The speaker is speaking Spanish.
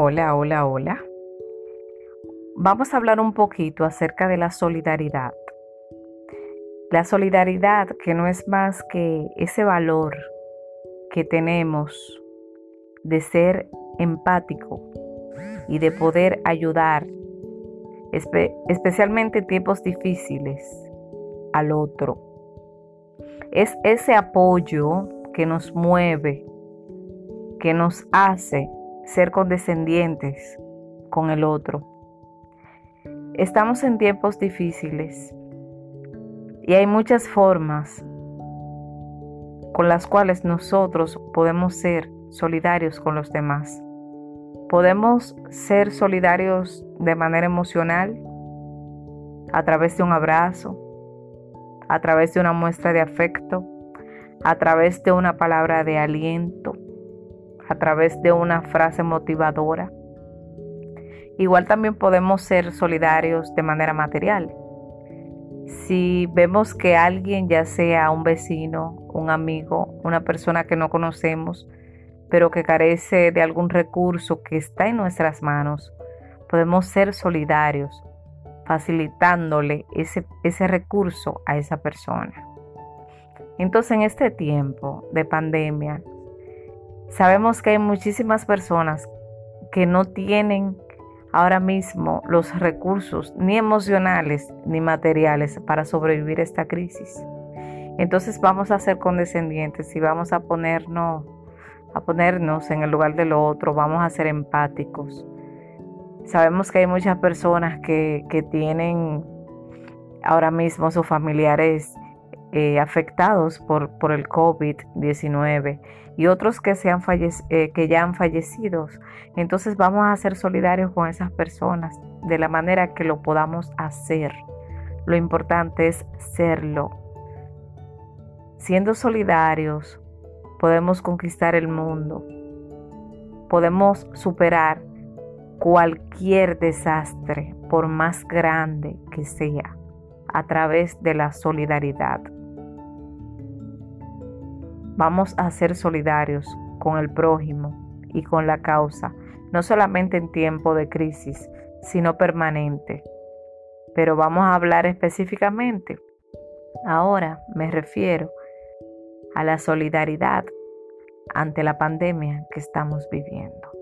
Hola, hola, hola. Vamos a hablar un poquito acerca de la solidaridad. La solidaridad que no es más que ese valor que tenemos de ser empático y de poder ayudar, especialmente en tiempos difíciles, al otro. Es ese apoyo que nos mueve, que nos hace ser condescendientes con el otro. Estamos en tiempos difíciles y hay muchas formas con las cuales nosotros podemos ser solidarios con los demás. Podemos ser solidarios de manera emocional, a través de un abrazo, a través de una muestra de afecto, a través de una palabra de aliento, a través de una frase motivadora. Igual también podemos ser solidarios de manera material. Si vemos que alguien, ya sea un vecino, un amigo, una persona que no conocemos, pero que carece de algún recurso que está en nuestras manos, podemos ser solidarios, facilitándole ese, recurso a esa persona. Entonces en este tiempo de pandemia, sabemos que hay muchísimas personas que no tienen ahora mismo los recursos ni emocionales ni materiales para sobrevivir a esta crisis. Entonces vamos a ser condescendientes y vamos a ponernos, a ponernos en el lugar del otro, vamos a ser empáticos. Sabemos que hay muchas personas que, tienen ahora mismo sus familiares eh, afectados por, por el COVID-19 y otros que, se han eh, que ya han fallecido. Entonces vamos a ser solidarios con esas personas de la manera que lo podamos hacer. Lo importante es serlo. Siendo solidarios, podemos conquistar el mundo. Podemos superar cualquier desastre, por más grande que sea, a través de la solidaridad. Vamos a ser solidarios con el prójimo y con la causa, no solamente en tiempo de crisis, sino permanente. Pero vamos a hablar específicamente. Ahora me refiero a la solidaridad ante la pandemia que estamos viviendo.